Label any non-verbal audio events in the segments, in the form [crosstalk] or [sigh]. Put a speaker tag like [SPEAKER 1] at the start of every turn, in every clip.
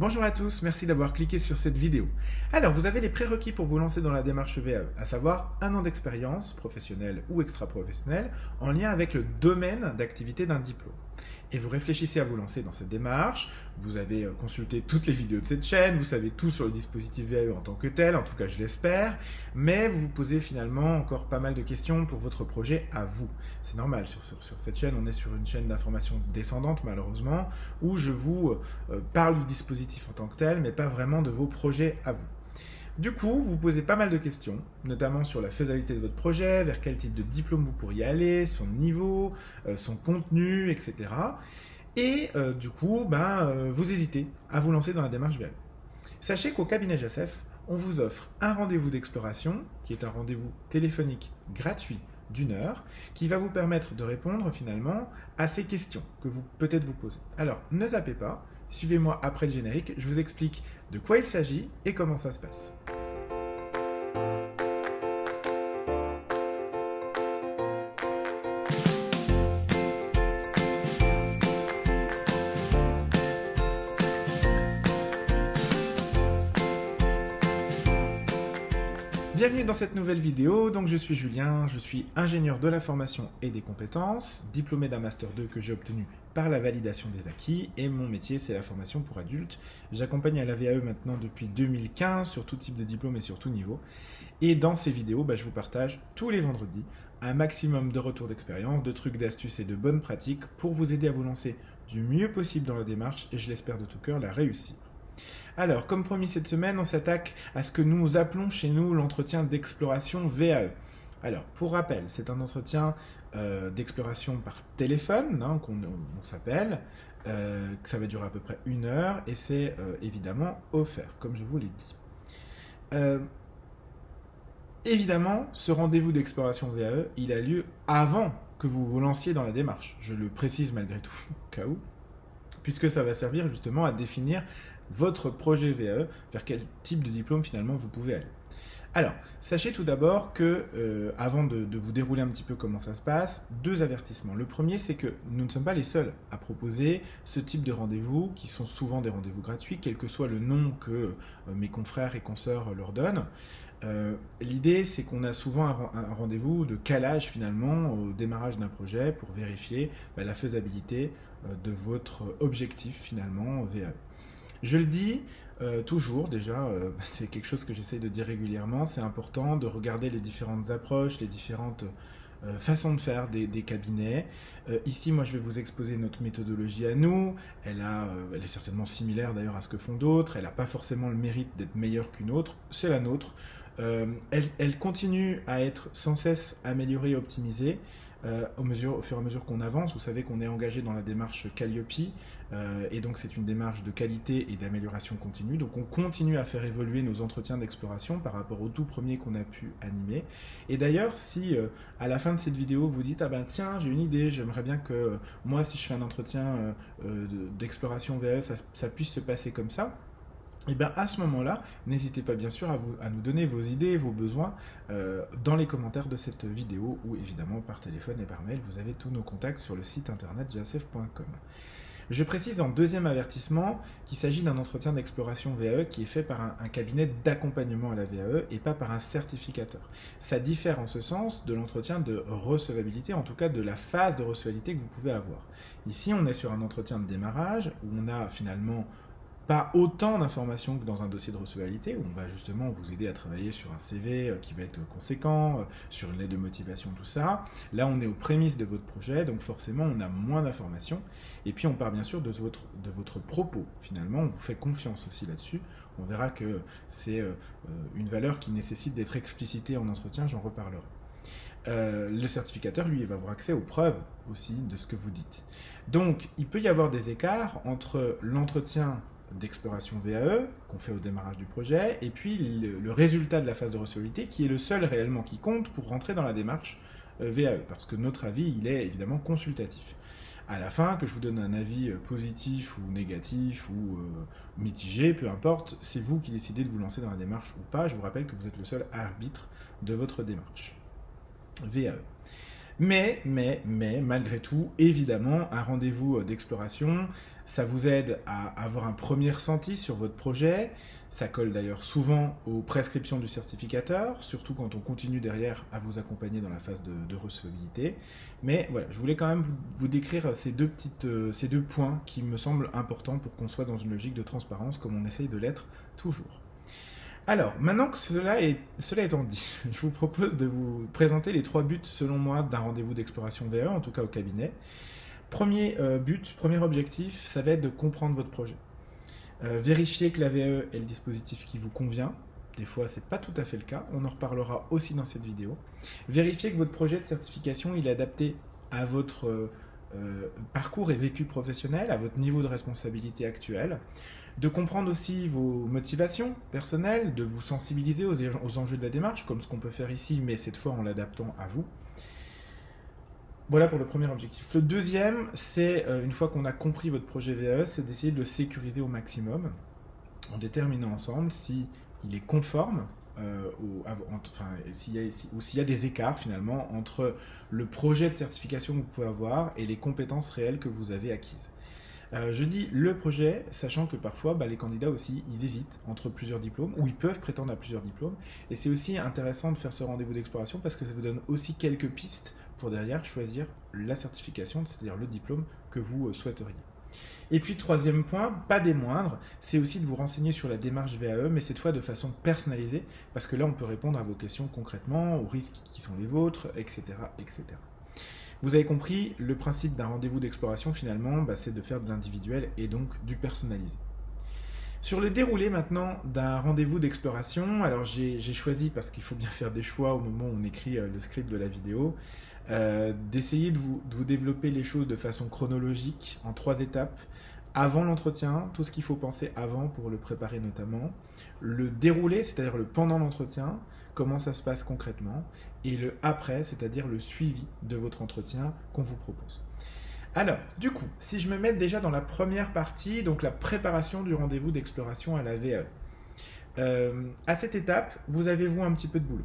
[SPEAKER 1] Bonjour à tous, merci d'avoir cliqué sur cette vidéo. Alors, vous avez les prérequis pour vous lancer dans la démarche VAE, à savoir un an d'expérience, professionnelle ou extra-professionnelle, en lien avec le domaine d'activité d'un diplôme. Et vous réfléchissez à vous lancer dans cette démarche, vous avez euh, consulté toutes les vidéos de cette chaîne, vous savez tout sur le dispositif VAE en tant que tel, en tout cas je l'espère, mais vous vous posez finalement encore pas mal de questions pour votre projet à vous. C'est normal, sur, cette chaîne, on est sur une chaîne d'information descendante malheureusement, où je vous euh, parle du dispositif en tant que tel, mais pas vraiment de vos projets à vous. Du coup, vous posez pas mal de questions, notamment sur la faisabilité de votre projet, vers quel type de diplôme vous pourriez aller, son niveau, euh, son contenu, etc. Et euh, du coup, ben, euh, vous hésitez à vous lancer dans la démarche VAE. Sachez qu'au cabinet JASF, on vous offre un rendez-vous d'exploration, qui est un rendez-vous téléphonique gratuit d'une heure, qui va vous permettre de répondre finalement à ces questions que vous peut-être vous posez. Alors, ne zappez pas, Suivez-moi après le générique, je vous explique de quoi il s'agit et comment ça se passe. Bienvenue dans cette nouvelle vidéo, donc je suis Julien, je suis ingénieur de la formation et des compétences, diplômé d'un Master 2 que j'ai obtenu par la validation des acquis, et mon métier c'est la formation pour adultes. J'accompagne à la VAE maintenant depuis 2015 sur tout type de diplôme et sur tout niveau, et dans ces vidéos, bah, je vous partage tous les vendredis un maximum de retours d'expérience, de trucs, d'astuces et de bonnes pratiques pour vous aider à vous lancer du mieux possible dans la démarche, et je l'espère de tout cœur la réussir. Alors, comme promis cette semaine, on s'attaque à ce que nous appelons chez nous l'entretien d'exploration VAE. Alors, pour rappel, c'est un entretien euh, d'exploration par téléphone hein, qu'on s'appelle, euh, ça va durer à peu près une heure et c'est euh, évidemment offert, comme je vous l'ai dit. évidemment, ce rendez-vous d'exploration VAE, il a lieu avant que vous vous lanciez dans la démarche. Je le précise malgré tout, [laughs] au cas où, puisque ça va servir justement à définir votre projet VAE, vers quel type de diplôme finalement vous pouvez aller. Alors, sachez tout d'abord que, euh, avant de, vous dérouler un petit peu comment ça se passe, deux avertissements. Le premier, c'est que nous ne sommes pas les seuls à proposer ce type de rendez-vous, qui sont souvent des rendez-vous gratuits, quel que soit le nom que euh, mes confrères et consoeurs leur donnent. Euh, l'idée, c'est qu'on a souvent un, rendez-vous de calage finalement au démarrage d'un projet pour vérifier bah, la faisabilité de votre objectif finalement VAE. Je le dis euh, toujours, déjà, euh, [laughs] c'est quelque chose que j'essaye de dire régulièrement, c'est important de regarder les différentes approches, les différentes euh, façons de faire des, cabinets. ici, moi, je vais vous exposer notre méthodologie à nous. Elle, est certainement similaire d'ailleurs à ce que font d'autres. Elle n'a pas forcément le mérite d'être meilleure qu'une autre. C'est la nôtre. Elle, continue à être sans cesse améliorée et optimisée. Euh, au, fur et à mesure qu'on avance. Vous savez qu'on est engagé dans la démarche Calliope, euh, et donc c'est une démarche de qualité et d'amélioration continue. Donc on continue à faire évoluer nos entretiens d'exploration par rapport au tout premier qu'on a pu animer. Et d'ailleurs, si euh, à la fin de cette vidéo vous dites ah ben tiens j'ai une idée, j'aimerais bien que moi si je fais un entretien d'exploration ça, ça puisse se passer comme ça et eh bien à ce moment-là, n'hésitez pas bien sûr à, nous donner vos idées, vos besoins euh, dans les commentaires de cette vidéo ou évidemment par téléphone et par mail. Vous avez tous nos contacts sur le site internet jasf.com. Je précise en deuxième avertissement qu'il s'agit d'un entretien d'exploration VAE qui est fait par un, un cabinet d'accompagnement à la VAE et pas par un certificateur. Ça diffère en ce sens de l'entretien de recevabilité, en tout cas de la phase de recevabilité que vous pouvez avoir. Ici, on est sur un entretien de démarrage où on a finalement pas autant d'informations que dans un dossier de recevabilité où on va justement vous aider à travailler sur un CV euh, qui va être conséquent, euh, sur une lettre de motivation, tout ça. Là, on est aux prémices de votre projet, donc forcément, on a moins d'informations. Et puis, on part bien sûr de votre, de votre propos. Finalement, on vous fait confiance aussi là-dessus. On verra que c'est euh, une valeur qui nécessite d'être explicitée en entretien, j'en reparlerai. le certificateur, lui, va avoir accès aux preuves aussi de ce que vous dites. Donc, il peut y avoir des écarts entre l'entretien d'exploration VAE qu'on fait au démarrage du projet, et puis le, résultat de la phase de recevabilité qui est le seul réellement qui compte pour rentrer dans la démarche euh, VAE, parce que notre avis, il est évidemment consultatif. À la fin, que je vous donne un avis euh, positif ou négatif ou euh, mitigé, peu importe, c'est vous qui décidez de vous lancer dans la démarche ou pas. Je vous rappelle que vous êtes le seul arbitre de votre démarche. VAE. Mais, mais, mais, malgré tout, évidemment, un rendez-vous d'exploration, ça vous aide à avoir un premier ressenti sur votre projet. Ça colle d'ailleurs souvent aux prescriptions du certificateur, surtout quand on continue derrière à vous accompagner dans la phase de, recevabilité. Mais voilà, je voulais quand même vous, décrire ces deux, petites, euh, ces deux points qui me semblent importants pour qu'on soit dans une logique de transparence comme on essaye de l'être toujours. Alors, maintenant que cela, est, cela étant dit, [laughs] je vous propose de vous présenter les trois buts, selon moi, d'un rendez-vous d'exploration VE, en tout cas au cabinet. Premier euh, but, premier objectif, ça va être de comprendre votre projet. Euh, vérifier que la VE est le dispositif qui vous convient. Des fois, ce n'est pas tout à fait le cas. On en reparlera aussi dans cette vidéo. Vérifier que votre projet de certification est adapté à votre euh, parcours et vécu professionnel, à votre niveau de responsabilité actuel de comprendre aussi vos motivations personnelles, de vous sensibiliser aux, enjeux de la démarche, comme ce qu'on peut faire ici, mais cette fois en l'adaptant à vous. Voilà pour le premier objectif. Le deuxième, c'est, euh, une fois qu'on a compris votre projet VE, c'est d'essayer de le sécuriser au maximum, en déterminant ensemble si il est conforme ou s'il y a des écarts finalement entre le projet de certification que vous pouvez avoir et les compétences réelles que vous avez acquises. Euh, je dis le projet, sachant que parfois bah, les candidats aussi, ils hésitent entre plusieurs diplômes, ou ils peuvent prétendre à plusieurs diplômes. Et c'est aussi intéressant de faire ce rendez-vous d'exploration parce que ça vous donne aussi quelques pistes pour derrière choisir la certification, c'est-à-dire le diplôme que vous euh, souhaiteriez. Et puis troisième point, pas des moindres, c'est aussi de vous renseigner sur la démarche VAE, mais cette fois de façon personnalisée, parce que là on peut répondre à vos questions concrètement, aux risques qui sont les vôtres, etc. etc. Vous avez compris, le principe d'un rendez-vous d'exploration, finalement, bah, c'est de faire de l'individuel et donc du personnalisé. Sur le déroulé maintenant d'un rendez-vous d'exploration, alors j'ai choisi, parce qu'il faut bien faire des choix au moment où on écrit euh, le script de la vidéo, euh, d'essayer de vous, de vous développer les choses de façon chronologique, en trois étapes, avant l'entretien, tout ce qu'il faut penser avant pour le préparer notamment, le déroulé, c'est-à-dire le pendant l'entretien, comment ça se passe concrètement, et le après, c'est-à-dire le suivi de votre entretien qu'on vous propose. Alors, du coup, si je me mets déjà dans la première partie, donc la préparation du rendez-vous d'exploration à la VAE. Euh, à cette étape, vous avez vous un petit peu de boulot.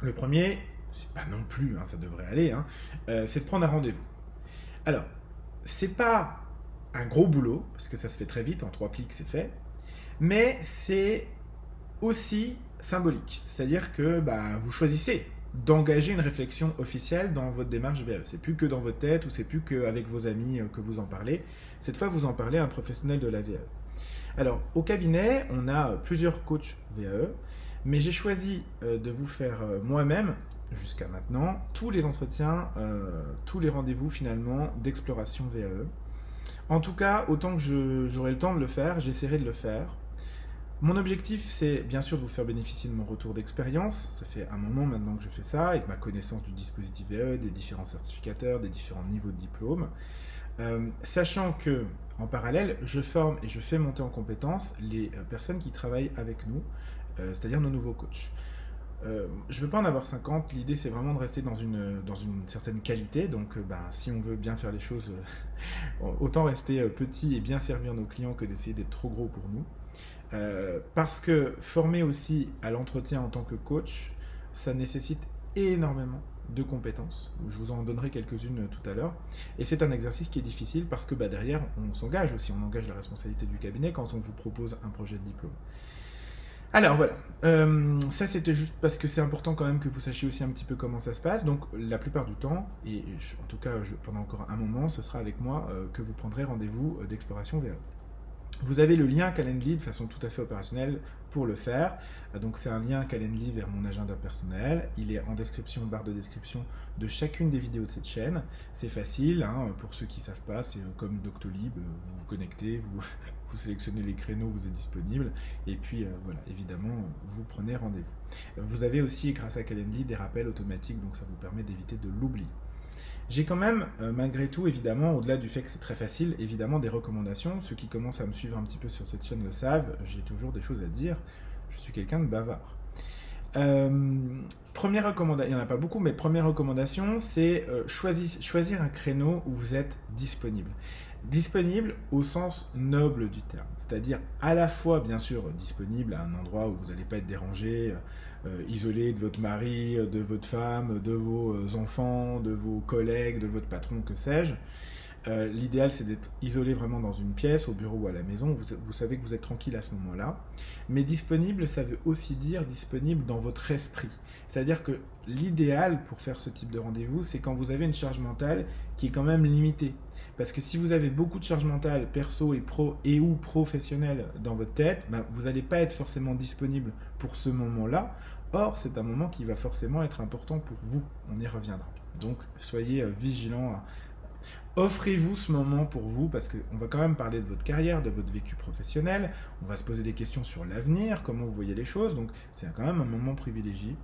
[SPEAKER 1] Le premier, c'est pas non plus, hein, ça devrait aller, hein, euh, c'est de prendre un rendez-vous. Alors, c'est pas un gros boulot, parce que ça se fait très vite, en trois clics c'est fait, mais c'est aussi symbolique. C'est-à-dire que bah, vous choisissez d'engager une réflexion officielle dans votre démarche VAE. C'est plus que dans votre tête ou c'est plus qu'avec vos amis euh, que vous en parlez. Cette fois, vous en parlez à un professionnel de la VAE. Alors, au cabinet, on a plusieurs coachs VAE, mais j'ai choisi euh, de vous faire euh, moi-même, jusqu'à maintenant, tous les entretiens, tous les rendez-vous finalement d'exploration VAE. En tout cas, autant que j'aurai le temps de le faire, j'essaierai de le faire. Mon objectif, c'est bien sûr de vous faire bénéficier de mon retour d'expérience. Ça fait un moment maintenant que je fais ça, et de ma connaissance du dispositif VE, des différents certificateurs, des différents niveaux de diplôme. Euh, sachant que, en parallèle, je forme et je fais monter en compétence les euh, personnes qui travaillent avec nous, euh, c'est-à-dire nos nouveaux coachs. je ne veux pas en avoir 50, l'idée c'est vraiment de rester dans une, certaine qualité, donc ben, si on veut bien faire les choses, [laughs] autant rester petit et bien servir nos clients que d'essayer d'être trop gros pour nous. Euh, parce que former aussi à l'entretien en tant que coach, ça nécessite énormément de compétences. Je vous en donnerai quelques-unes tout à l'heure. Et c'est un exercice qui est difficile parce que bah, derrière, on s'engage aussi, on engage la responsabilité du cabinet quand on vous propose un projet de diplôme. Alors voilà, euh, ça c'était juste parce que c'est important quand même que vous sachiez aussi un petit peu comment ça se passe. Donc la plupart du temps, et en tout cas pendant encore un moment, ce sera avec moi euh, que vous prendrez rendez-vous d'exploration VA. Vous avez le lien Calendly de façon tout à fait opérationnelle pour le faire. Donc c'est un lien Calendly vers mon agenda personnel. Il est en description, barre de description de chacune des vidéos de cette chaîne. C'est facile, hein, pour ceux qui ne savent pas, c'est euh, comme Doctolib, vous vous connectez, [laughs] vous, sélectionnez les créneaux, vous êtes disponible, et puis euh, voilà, évidemment, vous prenez rendez-vous. Vous avez aussi, grâce à Calendly, des rappels automatiques, donc ça vous permet d'éviter de l'oublier. J'ai quand même, euh, malgré tout, évidemment, au-delà du fait que c'est très facile, évidemment des recommandations. Ceux qui commencent à me suivre un petit peu sur cette chaîne le savent, j'ai toujours des choses à dire. Je suis quelqu'un de bavard. Euh, première recommandation, il n'y en a pas beaucoup, mais première recommandation, c'est euh, choisir, un créneau où vous êtes disponible. Disponible au sens noble du terme, c'est-à-dire à la fois bien sûr disponible à un endroit où vous n'allez pas être dérangé, isolé de votre mari, de votre femme, de vos euh, enfants, de vos collègues, de votre patron, que sais-je. Euh, l'idéal, c'est d'être isolé vraiment dans une pièce, au bureau ou à la maison. Vous, savez que vous êtes tranquille à ce moment-là. Mais disponible, ça veut aussi dire disponible dans votre esprit. C'est-à-dire que l'idéal pour faire ce type de rendez-vous, c'est quand vous avez une charge mentale qui est quand même limitée. Parce que si vous avez beaucoup de charge mentale perso et pro et ou professionnelle dans votre tête, ben, vous n'allez pas être forcément disponible pour ce moment-là. Or, c'est un moment qui va forcément être important pour vous. On y reviendra. Donc, soyez euh, vigilants à Offrez-vous ce moment pour vous, parce qu'on va quand même parler de votre carrière, de votre vécu professionnel, on va se poser des questions sur l'avenir, comment vous voyez les choses, donc c'est quand même un moment privilégié.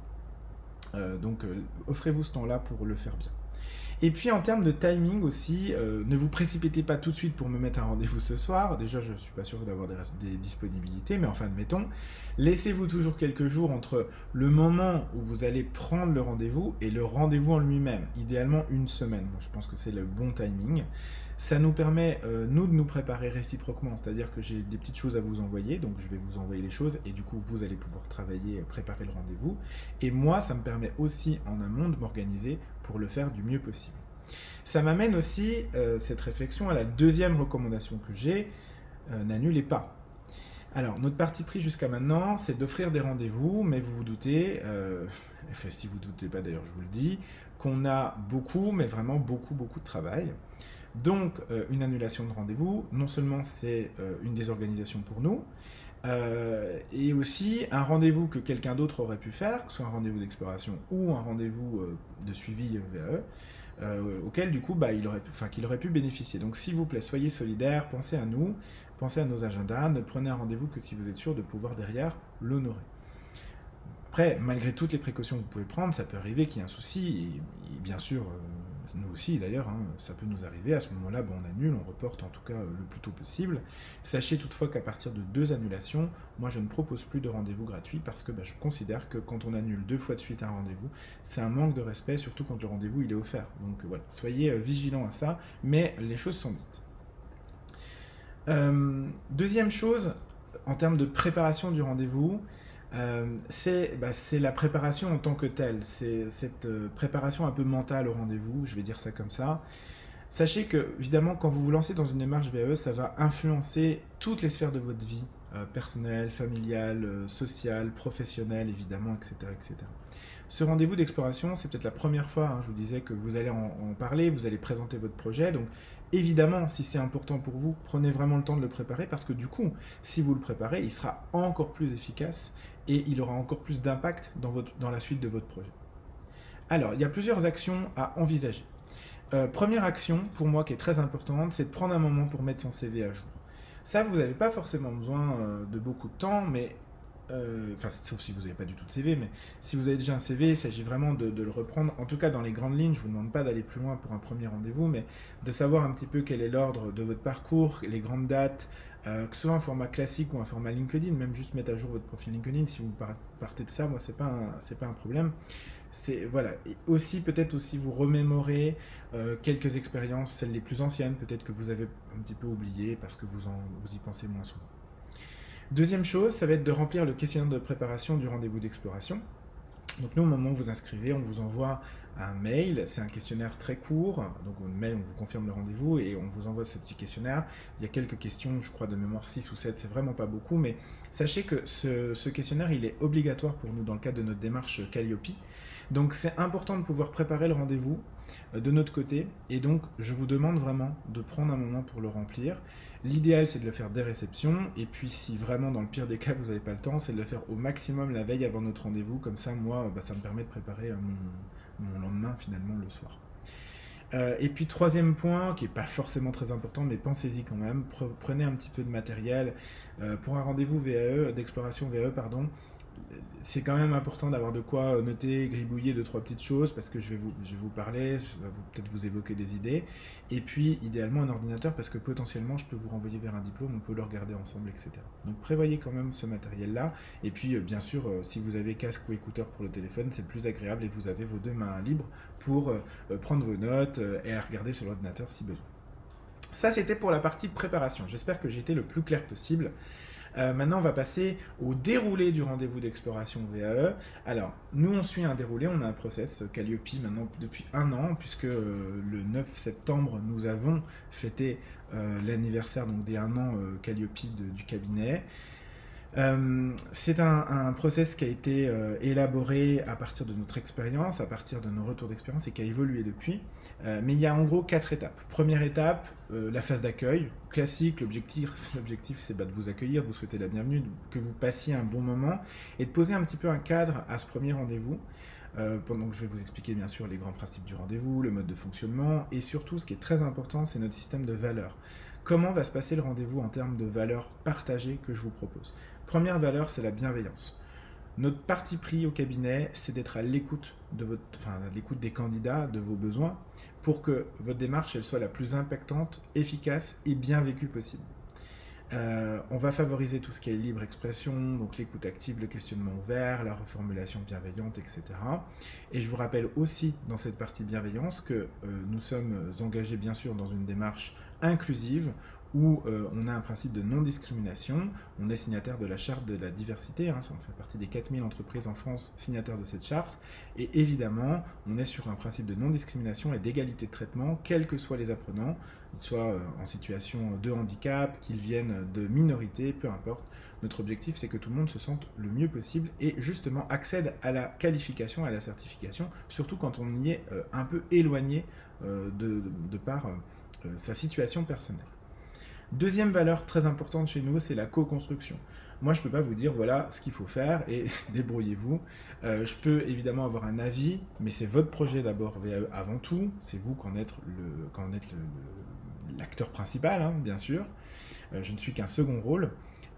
[SPEAKER 1] Euh, donc euh, offrez-vous ce temps-là pour le faire bien. Et puis en termes de timing aussi, euh, ne vous précipitez pas tout de suite pour me mettre un rendez-vous ce soir. Déjà, je ne suis pas sûr d'avoir des, des, disponibilités, mais enfin, admettons. Laissez-vous toujours quelques jours entre le moment où vous allez prendre le rendez-vous et le rendez-vous en lui-même. Idéalement, une semaine. je pense que c'est le bon timing. Ça nous permet, euh, nous, de nous préparer réciproquement. C'est-à-dire que j'ai des petites choses à vous envoyer, donc je vais vous envoyer les choses et du coup, vous allez pouvoir travailler, préparer le rendez-vous. Et moi, ça me permet aussi en amont de m'organiser pour le faire du mieux possible. Ça m'amène aussi euh, cette réflexion à la deuxième recommandation que j'ai, euh, n'annulez pas. Alors, notre parti pris jusqu'à maintenant, c'est d'offrir des rendez-vous, mais vous vous doutez, euh, [laughs] enfin, si vous ne doutez pas d'ailleurs, je vous le dis, qu'on a beaucoup, mais vraiment beaucoup, beaucoup de travail. Donc, une annulation de rendez-vous, non seulement c'est une désorganisation pour nous, et aussi un rendez-vous que quelqu'un d'autre aurait pu faire, que ce soit un rendez-vous d'exploration ou un rendez-vous de suivi VAE, euh, auquel du coup bah, il aurait, qu'il aurait pu bénéficier. Donc s'il vous plaît, soyez solidaires, pensez à nous, pensez à nos agendas, ne prenez un rendez-vous que si vous êtes sûr de pouvoir derrière l'honorer. Après, malgré toutes les précautions que vous pouvez prendre, ça peut arriver qu'il y ait un souci, et, bien sûr, euh, nous aussi d'ailleurs, hein, ça peut nous arriver. À ce moment-là, on annule, on reporte en tout cas le plus tôt possible. Sachez toutefois qu'à partir de deux annulations, moi je ne propose plus de rendez-vous gratuit parce que bah, je considère que quand on annule deux fois de suite un rendez-vous, c'est un manque de respect, surtout quand le rendez-vous il est offert. Donc voilà, soyez euh, vigilants à ça, mais les choses sont dites. Euh, deuxième chose, en termes de préparation du rendez-vous, euh, bah, c'est la préparation en tant que telle. C'est cette euh, préparation un peu mentale au rendez-vous, je vais dire ça comme ça. Sachez que, évidemment, quand vous vous lancez dans une démarche VAE, ça va influencer toutes les sphères de votre vie, euh, personnelle, familiale, sociale, professionnelle, évidemment, etc. etc. Ce rendez-vous d'exploration, c'est peut-être la première fois, hein, je vous disais, que vous allez en, parler, vous allez présenter votre projet. Donc, évidemment, si c'est important pour vous, prenez vraiment le temps de le préparer parce que du coup, si vous le préparez, il sera encore plus efficace et il aura encore plus d'impact dans, la suite de votre projet. Alors, il y a plusieurs actions à envisager. Euh, première action, pour moi, qui est très importante, c'est de prendre un moment pour mettre son CV à jour. Ça, vous n'avez pas forcément besoin euh, de beaucoup de temps, mais enfin, sauf si vous n'avez pas du tout de CV, mais si vous avez déjà un CV, il s'agit vraiment de, le reprendre. En tout cas, dans les grandes lignes, je ne vous demande pas d'aller plus loin pour un premier rendez-vous, mais de savoir un petit peu quel est l'ordre de votre parcours, les grandes dates, euh, que ce soit un format classique ou un format LinkedIn, même juste mettre à jour votre profil LinkedIn, si vous partez de ça, moi, c'est pas pas un problème. C'est voilà. Et aussi peut-être aussi vous remémorer euh, quelques expériences, celles les plus anciennes, peut-être que vous avez un petit peu oublié parce que vous en vous y pensez moins souvent. Deuxième chose, ça va être de remplir le questionnaire de préparation du rendez-vous d'exploration. Donc nous, au moment où vous inscrivez, on vous envoie un mail. C'est un questionnaire très court. Donc au mail, on vous confirme le rendez-vous et on vous envoie ce petit questionnaire. Il y a quelques questions, je crois de mémoire 6 ou 7, c'est vraiment pas beaucoup. Mais sachez que ce, questionnaire, il est obligatoire pour nous dans le cadre de notre démarche Calliope. Donc c'est important de pouvoir préparer le rendez-vous euh, de notre côté. Et donc je vous demande vraiment de prendre un moment pour le remplir. L'idéal c'est de le faire dès réception. Et puis si vraiment dans le pire des cas vous n'avez pas le temps, c'est de le faire au maximum la veille avant notre rendez-vous. Comme ça moi bah, ça me permet de préparer euh, mon, lendemain finalement le soir. Euh, et puis troisième point, qui n'est pas forcément très important, mais pensez-y quand même, prenez un petit peu de matériel. pour un rendez-vous VAE, d'exploration VAE, pardon, c'est quand même important d'avoir de quoi noter, gribouiller deux, trois petites choses parce que je vais vous, je vais vous parler, ça va peut-être vous évoquer des idées. Et puis, idéalement, un ordinateur parce que potentiellement, je peux vous renvoyer vers un diplôme, on peut le regarder ensemble, etc. Donc, prévoyez quand même ce matériel-là. Et puis, euh, bien sûr, euh, si vous avez casque ou écouteur pour le téléphone, c'est plus agréable et vous avez vos deux mains libres pour euh, prendre vos notes et à regarder sur l'ordinateur si besoin. Ça, c'était pour la partie préparation. J'espère que j'ai été le plus clair possible. Euh, maintenant, on va passer au déroulé du rendez-vous d'exploration VAE. Alors, nous, on suit un déroulé, on a un process Calliope maintenant depuis un an, puisque euh, le 9 septembre, nous avons fêté euh, l'anniversaire donc des un an Calliope du cabinet. Euh, c'est un, process qui a été euh, élaboré à partir de notre expérience, à partir de nos retours d'expérience et qui a évolué depuis. Euh, mais il y a en gros quatre étapes. Première étape, la phase d'accueil. Classique, l'objectif, [laughs] l'objectif c'est bah, de vous accueillir, de vous souhaiter la bienvenue, que vous passiez un bon moment et de poser un petit peu un cadre à ce premier rendez-vous. pendant que je vais vous expliquer bien sûr les grands principes du rendez-vous, le mode de fonctionnement et surtout ce qui est très important, c'est notre système de valeurs. Comment va se passer le rendez-vous en termes de valeurs partagées que je vous propose? Première valeur, c'est la bienveillance. Notre parti pris au cabinet, c'est d'être à l'écoute de votre, enfin, l'écoute des candidats, de vos besoins, pour que votre démarche soit la plus impactante, efficace et bien vécue possible. Euh, on va favoriser tout ce qui est libre expression, donc l'écoute active, le questionnement ouvert, la reformulation bienveillante, etc. Et je vous rappelle aussi dans cette partie bienveillance que euh, nous sommes engagés bien sûr dans une démarche inclusive où euh, on a un principe de non-discrimination. On est signataire de la charte de la diversité, hein, ça fait partie des 4000 entreprises en France signataires de cette charte. Et évidemment, on est sur un principe de non-discrimination et d'égalité de traitement, quels que soient les apprenants, qu'ils soient euh, en situation de handicap, qu'ils viennent de minorités, peu importe. Notre objectif, c'est que tout le monde se sente le mieux possible et justement accède à la qualification, à la certification, surtout quand on y est euh, un peu éloigné de, par sa situation personnelle. Deuxième valeur très importante chez nous, c'est la co-construction. Moi, je ne peux pas vous dire voilà ce qu'il faut faire et [laughs] débrouillez-vous. Euh, je peux évidemment avoir un avis, mais c'est votre projet d'abord VAE avant tout. C'est vous qui en êtes l'acteur principal, hein, bien sûr. Euh, je ne suis qu'un second rôle.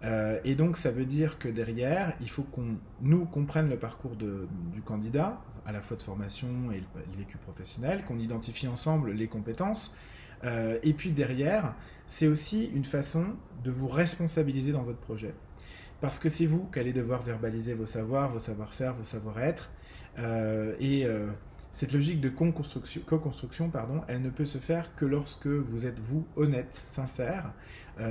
[SPEAKER 1] Euh, et donc, ça veut dire que derrière, il faut qu'on nous comprenne le parcours du candidat, à la fois de formation et le vécu professionnel, qu'on identifie ensemble les compétences euh, et puis derrière, c'est aussi une façon de vous responsabiliser dans votre projet. Parce que c'est vous qui allez devoir verbaliser vos savoirs, vos savoir-faire, vos savoir-être. Euh, et euh, cette logique de co-construction, pardon, elle ne peut se faire que lorsque vous êtes, vous, honnête, sincère,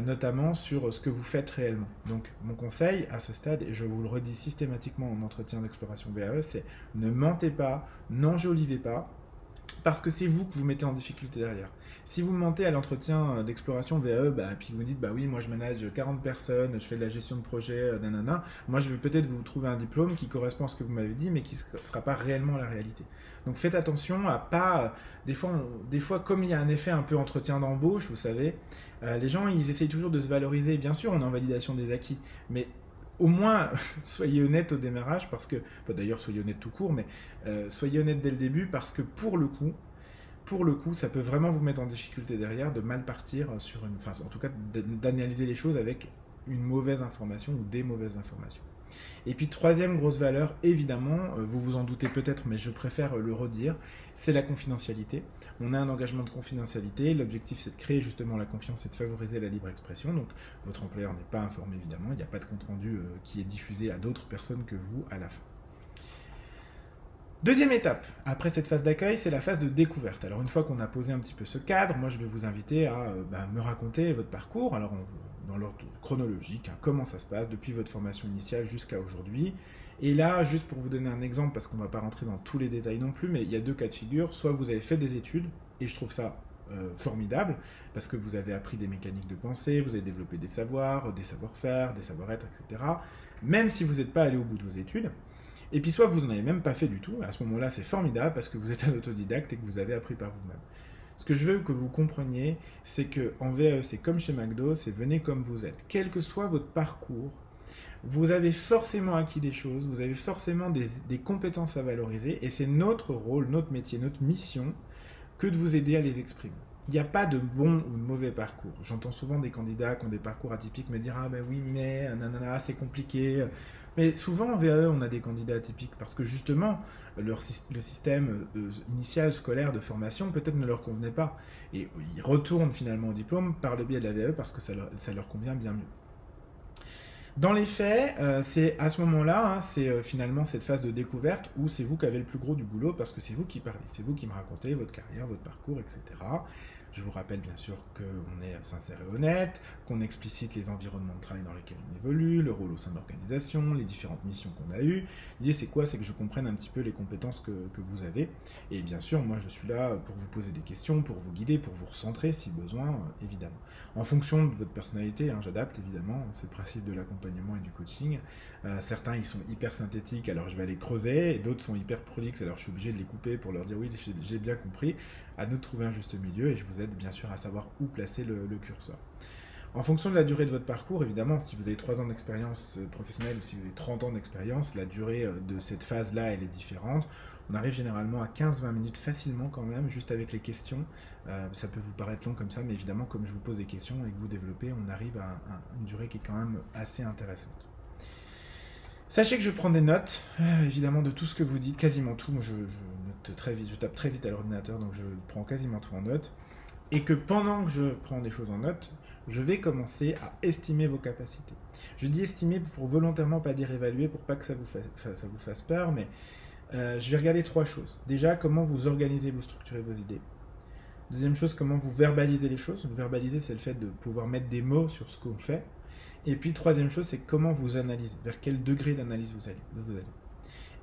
[SPEAKER 1] notamment sur ce que vous faites réellement. Donc, mon conseil à ce stade, et je vous le redis systématiquement en entretien d'exploration VAE, c'est ne mentez pas, n'enjolivez pas, parce que c'est vous que vous mettez en difficulté derrière. Si vous mentez à l'entretien euh, d'exploration VAE, bah, puis vous dites, bah oui, moi je manage 40 personnes, je fais de la gestion de projet, euh, nanana, moi je vais peut-être vous trouver un diplôme qui correspond à ce que vous m'avez dit, mais qui ne sera pas réellement la réalité. Donc faites attention à pas... Euh, des fois, des fois comme il y a un effet un peu entretien d'embauche, vous savez, les gens, ils essayent toujours de se valoriser. Bien sûr, on est en validation des acquis, mais au moins, [laughs] soyez honnête au démarrage, parce que, d'ailleurs, soyez honnête tout court, mais euh, soyez honnête dès le début, parce que pour le coup, pour le coup, ça peut vraiment vous mettre en difficulté derrière de mal partir sur une, enfin, en tout cas, d'analyser les choses avec une mauvaise information ou des mauvaises informations. Et puis troisième grosse valeur, évidemment, euh, vous vous en doutez peut-être, mais je préfère le redire, c'est la confidentialité. On a un engagement de confidentialité, l'objectif c'est de créer justement la confiance et de favoriser la libre expression. Donc votre employeur n'est pas informé évidemment, il n'y a pas de compte-rendu euh, qui est diffusé à d'autres personnes que vous à la fin. Deuxième étape, après cette phase d'accueil, c'est la phase de découverte. Alors une fois qu'on a posé un petit peu ce cadre, moi je vais vous inviter à euh, bah, me raconter votre parcours. Alors dans l'ordre chronologique, hein, comment ça se passe depuis votre formation initiale jusqu'à aujourd'hui. Et là, juste pour vous donner un exemple, parce qu'on ne va pas rentrer dans tous les détails non plus, mais il y a deux cas de figure. Soit vous avez fait des études, et je trouve ça euh, formidable, parce que vous avez appris des mécaniques de pensée, vous avez développé des savoirs, des savoir-faire, des savoir-être, etc. Même si vous n'êtes pas allé au bout de vos études. Et puis soit vous n'en avez même pas fait du tout, à ce moment-là c'est formidable parce que vous êtes un autodidacte et que vous avez appris par vous-même. Ce que je veux que vous compreniez, c'est que en VAE, c'est comme chez McDo, c'est venez comme vous êtes. Quel que soit votre parcours, vous avez forcément acquis des choses, vous avez forcément des, des compétences à valoriser, et c'est notre rôle, notre métier, notre mission que de vous aider à les exprimer. Il n'y a pas de bon ou de mauvais parcours. J'entends souvent des candidats qui ont des parcours atypiques me dire Ah ben oui, mais nanana, c'est compliqué. Mais souvent en VAE, on a des candidats atypiques parce que justement, le système euh, initial scolaire de formation peut-être ne leur convenait pas. Et ils retournent finalement au diplôme par le biais de la VAE parce que ça leur, convient bien mieux. Dans les faits, euh, c'est à ce moment-là, hein, c'est euh, finalement cette phase de découverte où c'est vous qui avez le plus gros du boulot parce que c'est vous qui parlez, c'est vous qui me racontez votre carrière, votre parcours, etc. Je vous rappelle bien sûr qu'on est sincère et honnête, qu'on explicite les environnements de travail dans lesquels on évolue, le rôle au sein de l'organisation, les différentes missions qu'on a eues. L'idée c'est quoi? C'est que je comprenne un petit peu les compétences que, vous avez. Et bien sûr, moi je suis là pour vous poser des questions, pour vous guider, pour vous recentrer si besoin, évidemment. En fonction de votre personnalité, hein, j'adapte évidemment, c'est le principe de l'accompagnement et du coaching. Euh, certains ils sont hyper synthétiques, alors je vais aller creuser, d'autres sont hyper prolixes, alors je suis obligé de les couper pour leur dire oui, j'ai bien compris. À nous de trouver un juste milieu, et je vous aide bien sûr à savoir où placer le, curseur. En fonction de la durée de votre parcours, évidemment, si vous avez 3 ans d'expérience euh, professionnelle ou si vous avez 30 ans d'expérience, la durée euh, de cette phase-là, elle est différente. On arrive généralement à 15-20 minutes facilement quand même, juste avec les questions. ça peut vous paraître long comme ça, mais évidemment, comme je vous pose des questions et que vous développez, on arrive à une durée qui est quand même assez intéressante. Sachez que je prends des notes, euh, évidemment, de tout ce que vous dites, quasiment tout. Très vite, je tape très vite à l'ordinateur, donc je prends quasiment tout en note. Et que pendant que je prends des choses en note, je vais commencer à estimer vos capacités. Je dis estimer pour volontairement pas dire évaluer, pour pas que ça vous fasse, peur, mais euh, je vais regarder trois choses. Déjà, comment vous organisez, vous structurez vos idées. Deuxième chose, comment vous verbalisez les choses. Verbaliser, c'est le fait de pouvoir mettre des mots sur ce qu'on fait. Et puis, troisième chose, c'est comment vous analysez, vers quel degré d'analyse vous allez.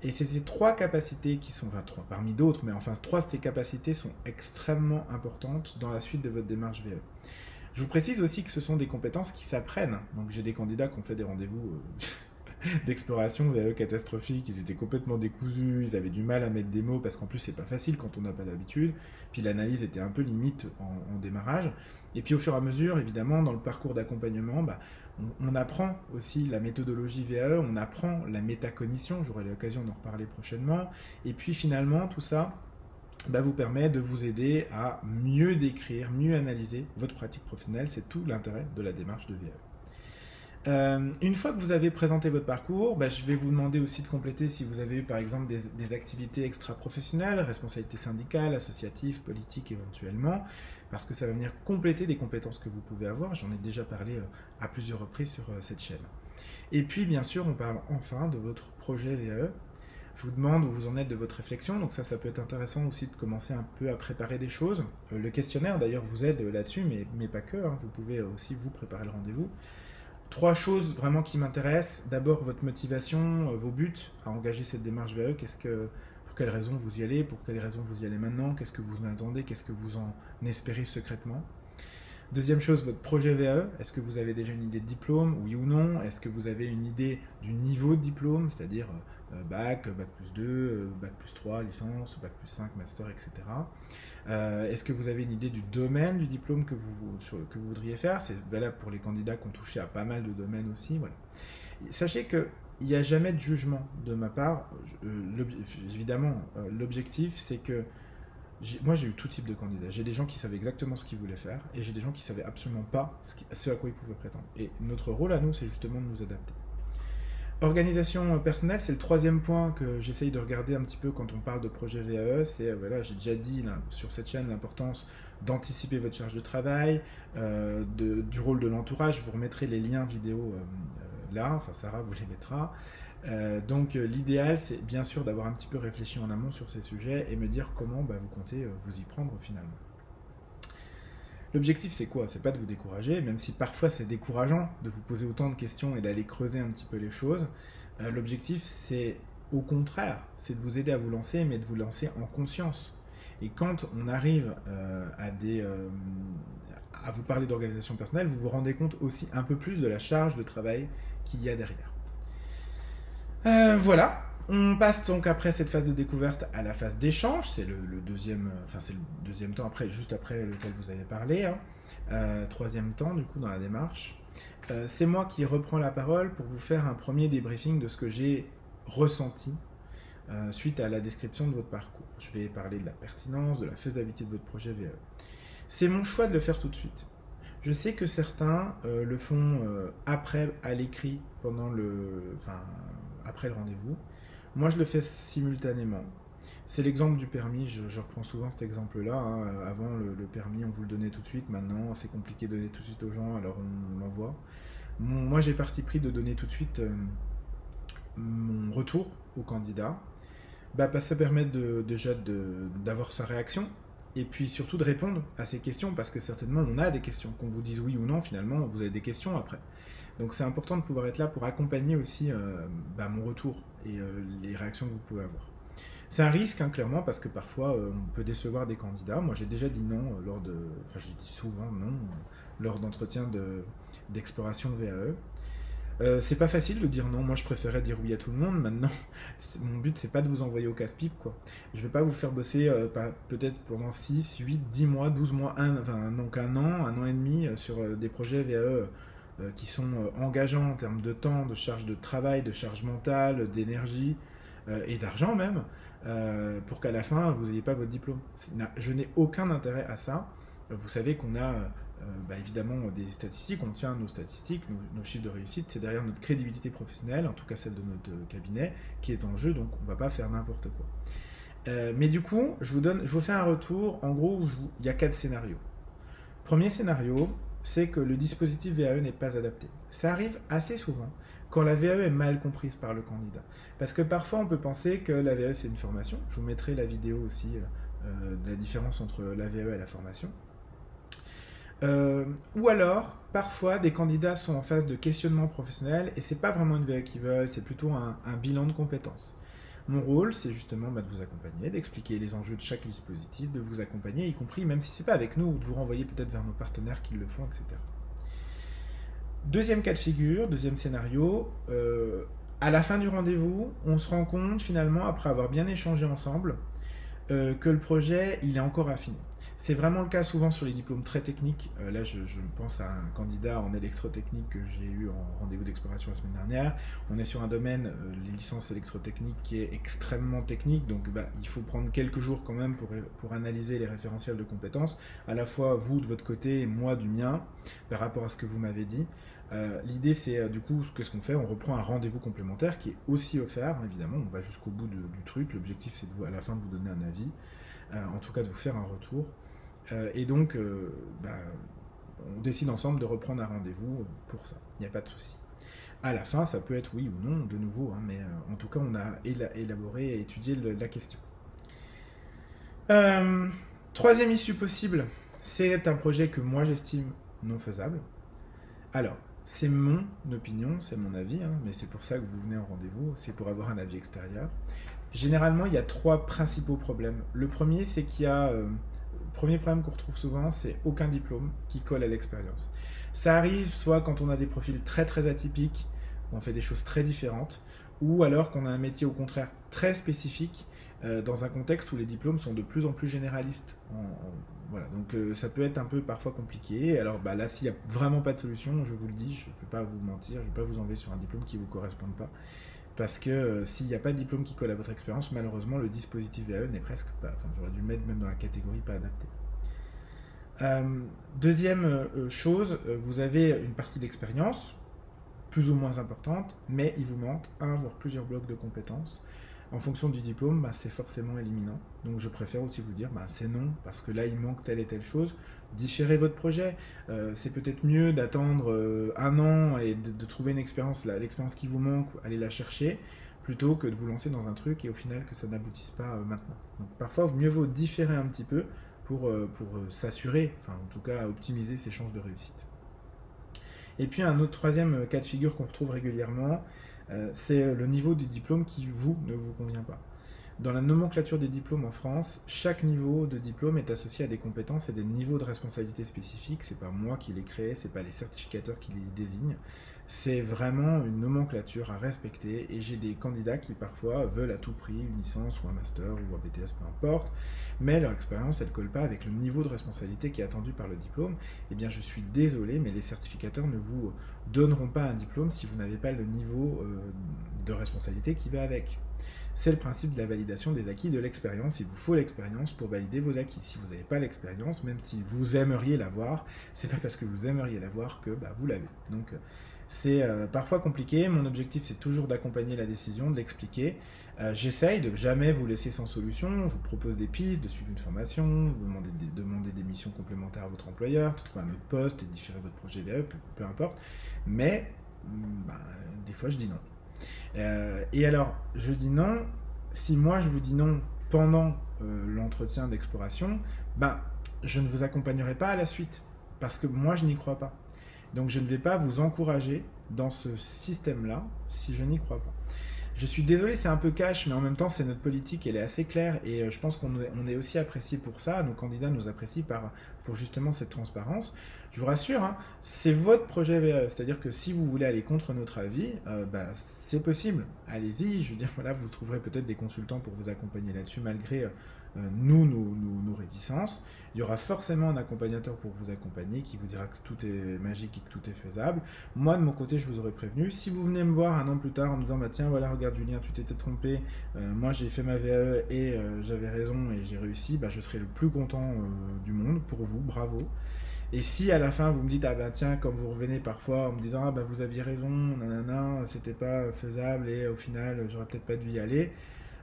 [SPEAKER 1] Et c'est ces trois capacités qui sont, enfin trois parmi d'autres, mais enfin trois de ces capacités sont extrêmement importantes dans la suite de votre démarche VE. Je vous précise aussi que ce sont des compétences qui s'apprennent. Donc j'ai des candidats qui ont fait des rendez-vous euh, [laughs] d'exploration VE catastrophique, ils étaient complètement décousus, ils avaient du mal à mettre des mots parce qu'en plus c'est pas facile quand on n'a pas d'habitude. Puis l'analyse était un peu limite en, démarrage. Et puis au fur et à mesure, évidemment, dans le parcours d'accompagnement, bah, on, apprend aussi la méthodologie VAE, on apprend la métacognition, j'aurai l'occasion d'en reparler prochainement. Et puis finalement, tout ça bah, vous permet de vous aider à mieux décrire, mieux analyser votre pratique professionnelle. C'est tout l'intérêt de la démarche de VAE. Euh, une fois que vous avez présenté votre parcours, bah, je vais vous demander aussi de compléter si vous avez eu par exemple des, activités extra-professionnelles, responsabilités syndicales, associatives, politiques éventuellement, parce que ça va venir compléter des compétences que vous pouvez avoir. J'en ai déjà parlé euh, à plusieurs reprises sur euh, cette chaîne. Et puis bien sûr, on parle enfin de votre projet VAE. Je vous demande où vous en êtes de votre réflexion, donc ça, ça peut être intéressant aussi de commencer un peu à préparer des choses. le questionnaire d'ailleurs vous aide là-dessus, mais, mais, pas que, hein. vous pouvez aussi vous préparer le rendez-vous. Trois choses vraiment qui m'intéressent. D'abord, votre motivation, euh, vos buts à engager cette démarche VAE. Qu'est-ce que, pour quelles raisons vous y allez Pour quelles raisons vous y allez maintenant Qu'est-ce que vous en attendez Qu'est-ce que vous en espérez secrètement Deuxième chose, votre projet VAE. Est-ce que vous avez déjà une idée de diplôme, oui ou non? Est-ce que vous avez une idée du niveau de diplôme, c'est-à-dire euh, bac, bac plus 2, euh, bac plus 3, licence, bac plus 5, master, etc. Euh, est-ce que vous avez une idée du domaine du diplôme que vous, que vous voudriez faire? C'est valable pour les candidats qui ont touché à pas mal de domaines aussi. Voilà. Sachez que il n'y a jamais de jugement de ma part. évidemment, l'objectif, c'est que moi, j'ai eu tout type de candidats. J'ai des gens qui savaient exactement ce qu'ils voulaient faire et j'ai des gens qui savaient absolument pas ce, à quoi ils pouvaient prétendre. Et notre rôle à nous, c'est justement de nous adapter. Organisation personnelle, c'est le troisième point que j'essaye de regarder un petit peu quand on parle de projet VAE. C'est, euh, voilà, j'ai déjà dit sur cette chaîne l'importance d'anticiper votre charge de travail, euh, du rôle de l'entourage. Je vous remettrai les liens vidéo euh, là, enfin Sarah vous les mettra. Euh, donc euh, l'idéal, c'est bien sûr d'avoir un petit peu réfléchi en amont sur ces sujets et me dire comment bah, vous comptez euh, vous y prendre finalement. L'objectif, c'est quoi? C'est pas de vous décourager, même si parfois c'est décourageant de vous poser autant de questions et d'aller creuser un petit peu les choses. L'objectif, c'est au contraire, c'est de vous aider à vous lancer, mais de vous lancer en conscience. Et quand on arrive à, des, à vous parler d'organisation personnelle, vous vous rendez compte aussi un peu plus de la charge de travail qu'il y a derrière. Euh, voilà. On passe donc après cette phase de découverte à la phase d'échange. C'est le, deuxième, euh, enfin c'est le deuxième temps après, juste après lequel vous avez parlé. Hein. Euh, troisième temps du coup dans la démarche. c'est moi qui reprends la parole pour vous faire un premier débriefing de ce que j'ai ressenti suite à la description de votre parcours. Je vais parler de la pertinence, de la faisabilité de votre projet VE. C'est mon choix de le faire tout de suite. Je sais que certains le font après à l'écrit pendant le, enfin, après le rendez-vous. Moi, je le fais simultanément. C'est l'exemple du permis, je, reprends souvent cet exemple-là. Hein. Avant, le, permis, on vous le donnait tout de suite. Maintenant, c'est compliqué de donner tout de suite aux gens, alors on l'envoie. Moi, j'ai parti pris de donner tout de suite euh, mon retour au candidat. Bah, ça permet déjà d'avoir sa réaction et puis surtout de répondre à ces questions, parce que certainement on a des questions, qu'on vous dise oui ou non, finalement, vous avez des questions après. Donc c'est important de pouvoir être là pour accompagner aussi euh, bah, mon retour et euh, les réactions que vous pouvez avoir. C'est un risque, hein, clairement, parce que parfois euh, on peut décevoir des candidats. Moi j'ai déjà dit non lors de. Enfin, j'ai dit souvent non lors d'entretiens d'exploration VAE. Euh, c'est pas facile de dire non. Moi, je préférais dire oui à tout le monde. Maintenant, [laughs] mon but, c'est pas de vous envoyer au casse-pipe, quoi. Je vais pas vous faire bosser peut-être pendant 6, 8, 10 mois, 12 mois, un, enfin, donc un an, un an et demi sur des projets VAE qui sont engageants en termes de temps, de charge de travail, de charge mentale, d'énergie et d'argent même, pour qu'à la fin, vous n'ayez pas votre diplôme. Je n'ai aucun intérêt à ça. Vous savez qu'on a euh, bah, évidemment des statistiques, on tient nos statistiques, nos, chiffres de réussite, c'est derrière notre crédibilité professionnelle, en tout cas celle de notre cabinet, qui est en jeu, donc on ne va pas faire n'importe quoi. Euh, mais du coup, je vous fais un retour, en gros, il y a quatre scénarios. Premier scénario, c'est que le dispositif VAE n'est pas adapté. Ça arrive assez souvent quand la VAE est mal comprise par le candidat. Parce que parfois, on peut penser que la VAE, c'est une formation. Je vous mettrai la vidéo aussi euh, de la différence entre la VAE et la formation. Euh, ou alors, parfois, des candidats sont en phase de questionnement professionnel et c'est pas vraiment une VA qu'ils veulent, c'est plutôt un, bilan de compétences. Mon rôle, c'est justement bah, de vous accompagner, d'expliquer les enjeux de chaque dispositif, de vous accompagner, y compris même si c'est pas avec nous, ou de vous renvoyer peut-être vers nos partenaires qui le font, etc. Deuxième cas de figure, deuxième scénario, euh, à la fin du rendez-vous, on se rend compte finalement, après avoir bien échangé ensemble, euh, que le projet, il est encore affiné. C'est vraiment le cas souvent sur les diplômes très techniques. Euh, là, je, pense à un candidat en électrotechnique que j'ai eu en rendez-vous d'exploration la semaine dernière. On est sur un domaine, euh, les licences électrotechniques, qui est extrêmement technique. Donc, bah, il faut prendre quelques jours quand même pour, pour analyser les référentiels de compétences, à la fois vous de votre côté et moi du mien, par rapport à ce que vous m'avez dit. Euh, l'idée, c'est du coup, qu'est-ce qu'on fait On reprend un rendez-vous complémentaire qui est aussi offert, évidemment. On va jusqu'au bout du truc. L'objectif, c'est à la fin de vous donner un avis, en tout cas de vous faire un retour. Euh, et donc, euh, bah, on décide ensemble de reprendre un rendez-vous pour ça. Il n'y a pas de souci. À la fin, ça peut être oui ou non, de nouveau, hein, mais euh, en tout cas, on a élaboré et étudié la question. troisième issue possible, c'est un projet que moi j'estime non faisable. Alors, c'est mon opinion, c'est mon avis, hein, mais c'est pour ça que vous venez en rendez-vous, c'est pour avoir un avis extérieur. Généralement, il y a trois principaux problèmes. Le premier, c'est qu'il y a Premier problème qu'on retrouve souvent, c'est aucun diplôme qui colle à l'expérience. Ça arrive soit quand on a des profils très très atypiques, on fait des choses très différentes, ou alors qu'on a un métier au contraire très spécifique euh, dans un contexte où les diplômes sont de plus en plus généralistes. voilà, donc euh, ça peut être un peu parfois compliqué. Alors bah, là, s'il n'y a vraiment pas de solution, je vous le dis, je ne vais pas vous mentir, je ne vais pas vous enlever sur un diplôme qui ne vous corresponde pas. Parce que euh, s'il n'y a pas de diplôme qui colle à votre expérience, malheureusement, le dispositif VAE n'est presque pas. Enfin, j'aurais dû mettre même dans la catégorie pas adapté. Deuxième chose, vous avez une partie d'expérience, plus ou moins importante, mais il vous manque un voire plusieurs blocs de compétences en fonction du diplôme, bah, c'est forcément éliminant. Donc je préfère aussi vous dire, bah, c'est non, parce que là, il manque telle et telle chose. Différez votre projet. Euh, c'est peut-être mieux d'attendre euh, un an et de, trouver une expérience, l'expérience qui vous manque, aller la chercher, plutôt que de vous lancer dans un truc et au final que ça n'aboutisse pas euh, maintenant. Parfois, mieux vaut différer un petit peu pour, pour s'assurer, enfin en tout cas optimiser ses chances de réussite. Et puis un autre troisième cas de figure qu'on retrouve régulièrement, euh, c'est le niveau du diplôme qui, vous, ne vous convient pas. Dans la nomenclature des diplômes en France, chaque niveau de diplôme est associé à des compétences et des niveaux de responsabilité spécifiques. C'est pas moi qui les crée, c'est pas les certificateurs qui les désignent. C'est vraiment une nomenclature à respecter et j'ai des candidats qui parfois veulent à tout prix une licence ou un master ou un BTS, peu importe, mais leur expérience elle colle pas avec le niveau de responsabilité qui est attendu par le diplôme. Eh bien, je suis désolé, mais les certificateurs ne vous donneront pas un diplôme si vous n'avez pas le niveau euh, de responsabilité qui va avec. C'est le principe de la validation des acquis de l'expérience. Il vous faut l'expérience pour valider vos acquis. Si vous n'avez pas l'expérience, même si vous aimeriez l'avoir, c'est pas parce que vous aimeriez l'avoir que bah, vous l'avez. Donc euh, c'est euh, parfois compliqué. Mon objectif, c'est toujours d'accompagner la décision, de l'expliquer. Euh, j'essaye de jamais vous laisser sans solution. Je vous propose des pistes, de suivre une formation, vous demander des missions complémentaires à votre employeur, de trouver un autre poste et différer votre projet VE, peu, peu importe. Mais mm, bah, des fois, je dis non. Euh, et alors, je dis non. Si moi je vous dis non pendant l'entretien d'exploration, ben, je ne vous accompagnerai pas à la suite parce que moi je n'y crois pas. Donc je ne vais pas vous encourager dans ce système-là si je n'y crois pas. Je suis désolé, c'est un peu cash, mais en même temps, c'est notre politique, elle est assez claire, et euh, je pense qu'on est aussi apprécié pour ça. Nos candidats nous apprécient pour justement cette transparence. Je vous rassure, hein, c'est votre projet VAE, c'est-à-dire que si vous voulez aller contre notre avis, euh, bah, c'est possible. Allez-y, je veux dire, voilà, vous trouverez peut-être des consultants pour vous accompagner là-dessus, malgré euh, euh, nous, nos, réticences. Il y aura forcément un accompagnateur pour vous accompagner qui vous dira que tout est magique et que tout est faisable. Moi, de mon côté, je vous aurais prévenu. Si vous venez me voir un an plus tard en me disant, bah tiens, voilà, regarde Julien, tu t'étais trompé, euh, moi j'ai fait ma VAE et euh, j'avais raison et j'ai réussi, bah, je serai le plus content du monde pour vous, bravo. Et si à la fin vous me dites, ah ben tiens, comme vous revenez parfois en me disant, ah ben vous aviez raison, nanana, c'était pas faisable et au final j'aurais peut-être pas dû y aller,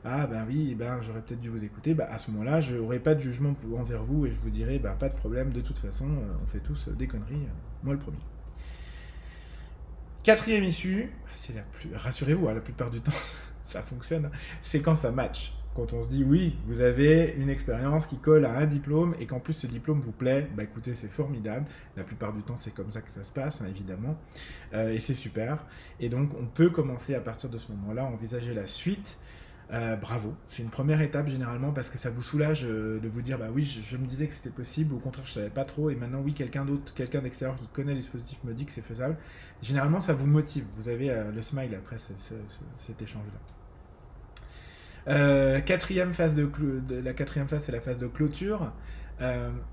[SPEAKER 1] ah ben oui, ben j'aurais peut-être dû vous écouter, bah, à ce moment-là, je n'aurai pas de jugement envers vous et je vous dirai, bah, pas de problème, de toute façon, euh, on fait tous euh, des conneries, euh, moi le premier. Quatrième issue, c'est la plus, rassurez-vous, hein, la plupart du temps, [laughs] ça fonctionne, c'est quand ça match. Quand on se dit oui, vous avez une expérience qui colle à un diplôme et qu'en plus ce diplôme vous plaît, bah écoutez, c'est formidable. La plupart du temps, c'est comme ça que ça se passe, hein, évidemment. et c'est super. Et donc, on peut commencer à partir de ce moment-là envisager la suite euh, bravo. C'est une première étape généralement parce que ça vous soulage euh, de vous dire bah oui, je, me disais que c'était possible, au contraire je savais pas trop et maintenant oui, quelqu'un d'autre, quelqu'un d'extérieur qui connaît le dispositif me dit que c'est faisable. Généralement ça vous motive. Vous avez euh, le smile après cet échange-là. quatrième phase la quatrième phase c'est la phase de clôture.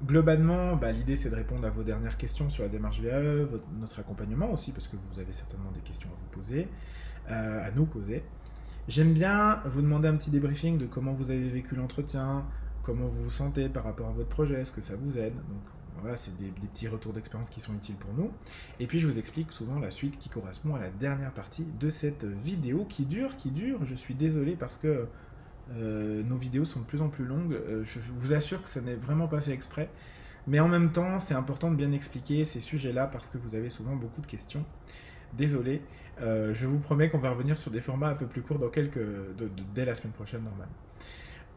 [SPEAKER 1] globalement, bah, l'idée c'est de répondre à vos dernières questions sur la démarche VAE, notre accompagnement aussi, parce que vous avez certainement des questions à vous poser, à nous poser. J'aime bien vous demander un petit débriefing de comment vous avez vécu l'entretien, comment vous vous sentez par rapport à votre projet, est-ce que ça vous aide. Donc voilà, c'est des, petits retours d'expérience qui sont utiles pour nous. Et puis je vous explique souvent la suite qui correspond à la dernière partie de cette vidéo qui dure, qui dure. Je suis désolé parce que euh, nos vidéos sont de plus en plus longues. Euh, je vous assure que ça n'est vraiment pas fait exprès. Mais en même temps, c'est important de bien expliquer ces sujets-là parce que vous avez souvent beaucoup de questions. Désolé. Euh, je vous promets qu'on va revenir sur des formats un peu plus courts dans quelques, dès la semaine prochaine normalement.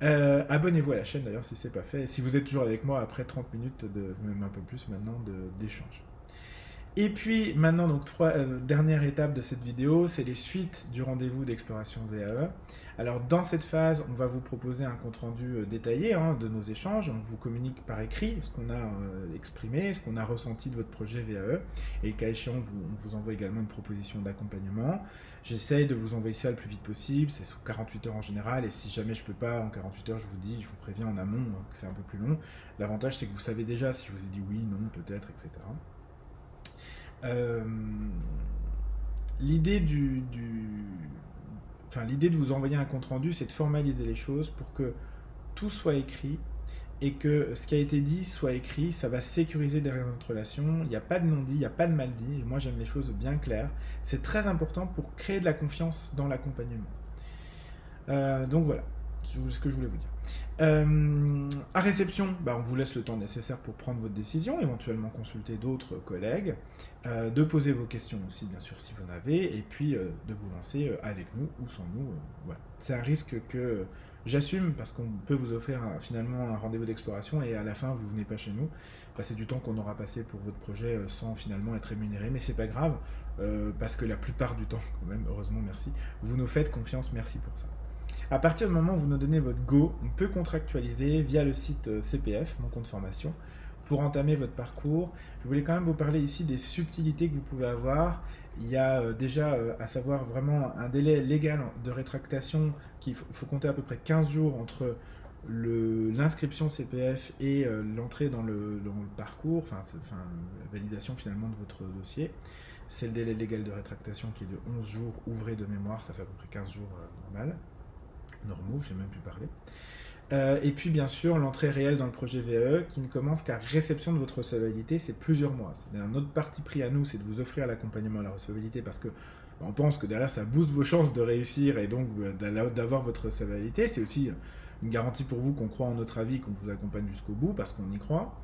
[SPEAKER 1] Euh, abonnez-vous à la chaîne d'ailleurs si ce n'est pas fait. Si vous êtes toujours avec moi après 30 minutes, de, même un peu plus maintenant, d'échange. Et puis maintenant, donc euh, dernière étape de cette vidéo, c'est les suites du rendez-vous d'exploration VAE. Alors dans cette phase, on va vous proposer un compte rendu euh, détaillé hein, de nos échanges. On vous communique par écrit ce qu'on a euh, exprimé, ce qu'on a ressenti de votre projet VAE. Et cas échéant, on vous envoie également une proposition d'accompagnement. J'essaye de vous envoyer ça le plus vite possible. C'est sous 48 heures en général. Et si jamais je peux pas en 48 heures, je vous dis, je vous préviens en amont que c'est un peu plus long. L'avantage, c'est que vous savez déjà si je vous ai dit oui, non, peut-être, etc. Euh, l'idée de vous envoyer un compte rendu, c'est de formaliser les choses pour que tout soit écrit et que ce qui a été dit soit écrit, ça va sécuriser derrière notre relation. Il n'y a pas de non-dit, il n'y a pas de mal-dit. Moi, j'aime les choses bien claires. C'est très important pour créer de la confiance dans l'accompagnement. Euh, donc voilà ce que je voulais vous dire. Euh, à réception, bah, on vous laisse le temps nécessaire pour prendre votre décision, éventuellement consulter d'autres collègues, euh, de poser vos questions aussi, bien sûr, si vous en avez, et puis euh, de vous lancer avec nous ou sans nous. C'est un risque que j'assume parce qu'on peut vous offrir finalement un rendez-vous d'exploration et à la fin, vous venez pas chez nous. passer du temps qu'on aura passé pour votre projet sans finalement être rémunéré, mais c'est pas grave parce que la plupart du temps, quand même, heureusement, merci, vous nous faites confiance, merci pour ça. À partir du moment où vous nous donnez votre go, on peut contractualiser via le site euh, CPF, mon compte formation, pour entamer votre parcours. Je voulais quand même vous parler ici des subtilités que vous pouvez avoir. Il y a euh, déjà euh, à savoir vraiment un délai légal de rétractation qu'il faut, compter à peu près 15 jours entre l'inscription CPF et l'entrée dans, le, parcours, enfin, la validation finalement de votre dossier. C'est le délai légal de rétractation qui est de 11 jours ouvrés de mémoire, ça fait à peu près 15 jours normal normaux, j'ai même pu parler. Euh, et puis bien sûr l'entrée réelle dans le projet VE qui ne commence qu'à réception de votre recevabilité, c'est plusieurs mois. C'est un autre parti pris à nous, c'est de vous offrir l'accompagnement à la recevabilité parce que on pense que derrière ça booste vos chances de réussir et donc euh, d'avoir votre recevabilité. C'est aussi une garantie pour vous qu'on croit en notre avis, qu'on vous accompagne jusqu'au bout parce qu'on y croit.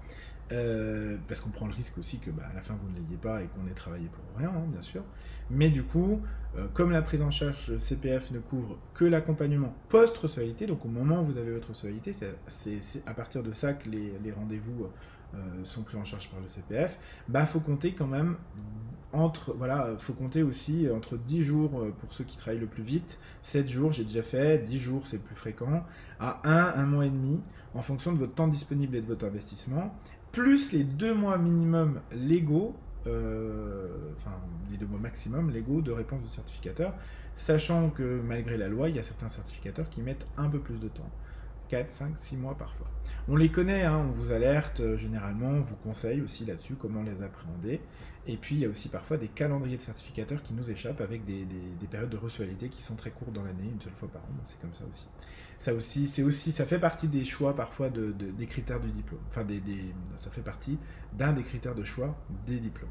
[SPEAKER 1] Euh, parce qu'on prend le risque aussi que bah, à la fin vous ne l'ayez pas et qu'on ait travaillé pour rien, hein, bien sûr. Mais du coup, euh, comme la prise en charge CPF ne couvre que l'accompagnement post-reçualité, donc au moment où vous avez votre reçualité, c'est à partir de ça que les, les rendez-vous euh, sont pris en charge par le CPF, bah faut compter quand même entre voilà, faut compter aussi entre 10 jours pour ceux qui travaillent le plus vite, 7 jours j'ai déjà fait, 10 jours c'est plus fréquent, à 1, 1 mois et demi en fonction de votre temps disponible et de votre investissement, plus les 2 mois minimum légaux euh, enfin les deux mois maximum légaux de réponse du certificateur, sachant que malgré la loi, il y a certains certificateurs qui mettent un peu plus de temps. 4, 5, 6 mois parfois. On les connaît, hein, on vous alerte euh, généralement, on vous conseille aussi là-dessus comment les appréhender. Et puis il y a aussi parfois des calendriers de certificateurs qui nous échappent avec des, périodes de reçualité qui sont très courtes dans l'année, une seule fois par an, c'est comme ça aussi. Ça fait partie des choix parfois de, des critères du diplôme. Enfin, des, ça fait partie d'un des critères de choix des diplômes.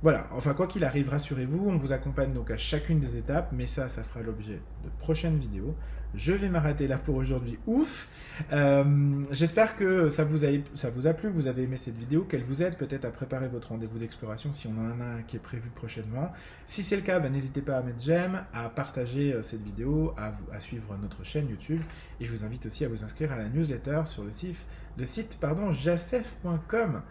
[SPEAKER 1] Voilà, enfin quoi qu'il arrive, rassurez-vous, on vous accompagne donc à chacune des étapes, mais ça, ça fera l'objet de prochaines vidéos. Je vais m'arrêter là pour aujourd'hui. Ouf euh, J'espère que ça vous, a, plu, que vous avez aimé cette vidéo, qu'elle vous aide peut-être à préparer votre rendez-vous d'exploration si on en a un qui est prévu prochainement. Si c'est le cas, ben, n'hésitez pas à mettre j'aime, à partager euh, cette vidéo, à, suivre notre chaîne YouTube. Et je vous invite aussi à vous inscrire à la newsletter sur le site, le pardon, jacef.com.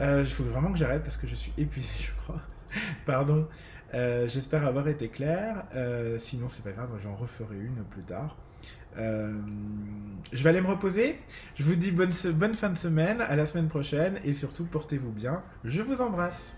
[SPEAKER 1] Euh, il faut vraiment que j'arrête parce que je suis épuisé, je crois. [laughs] Pardon. Euh, j'espère avoir été clair. Euh, sinon, c'est pas grave, j'en referai une plus tard. je vais aller me reposer. Je vous dis bonne, bonne fin de semaine, à la semaine prochaine et surtout portez-vous bien. Je vous embrasse.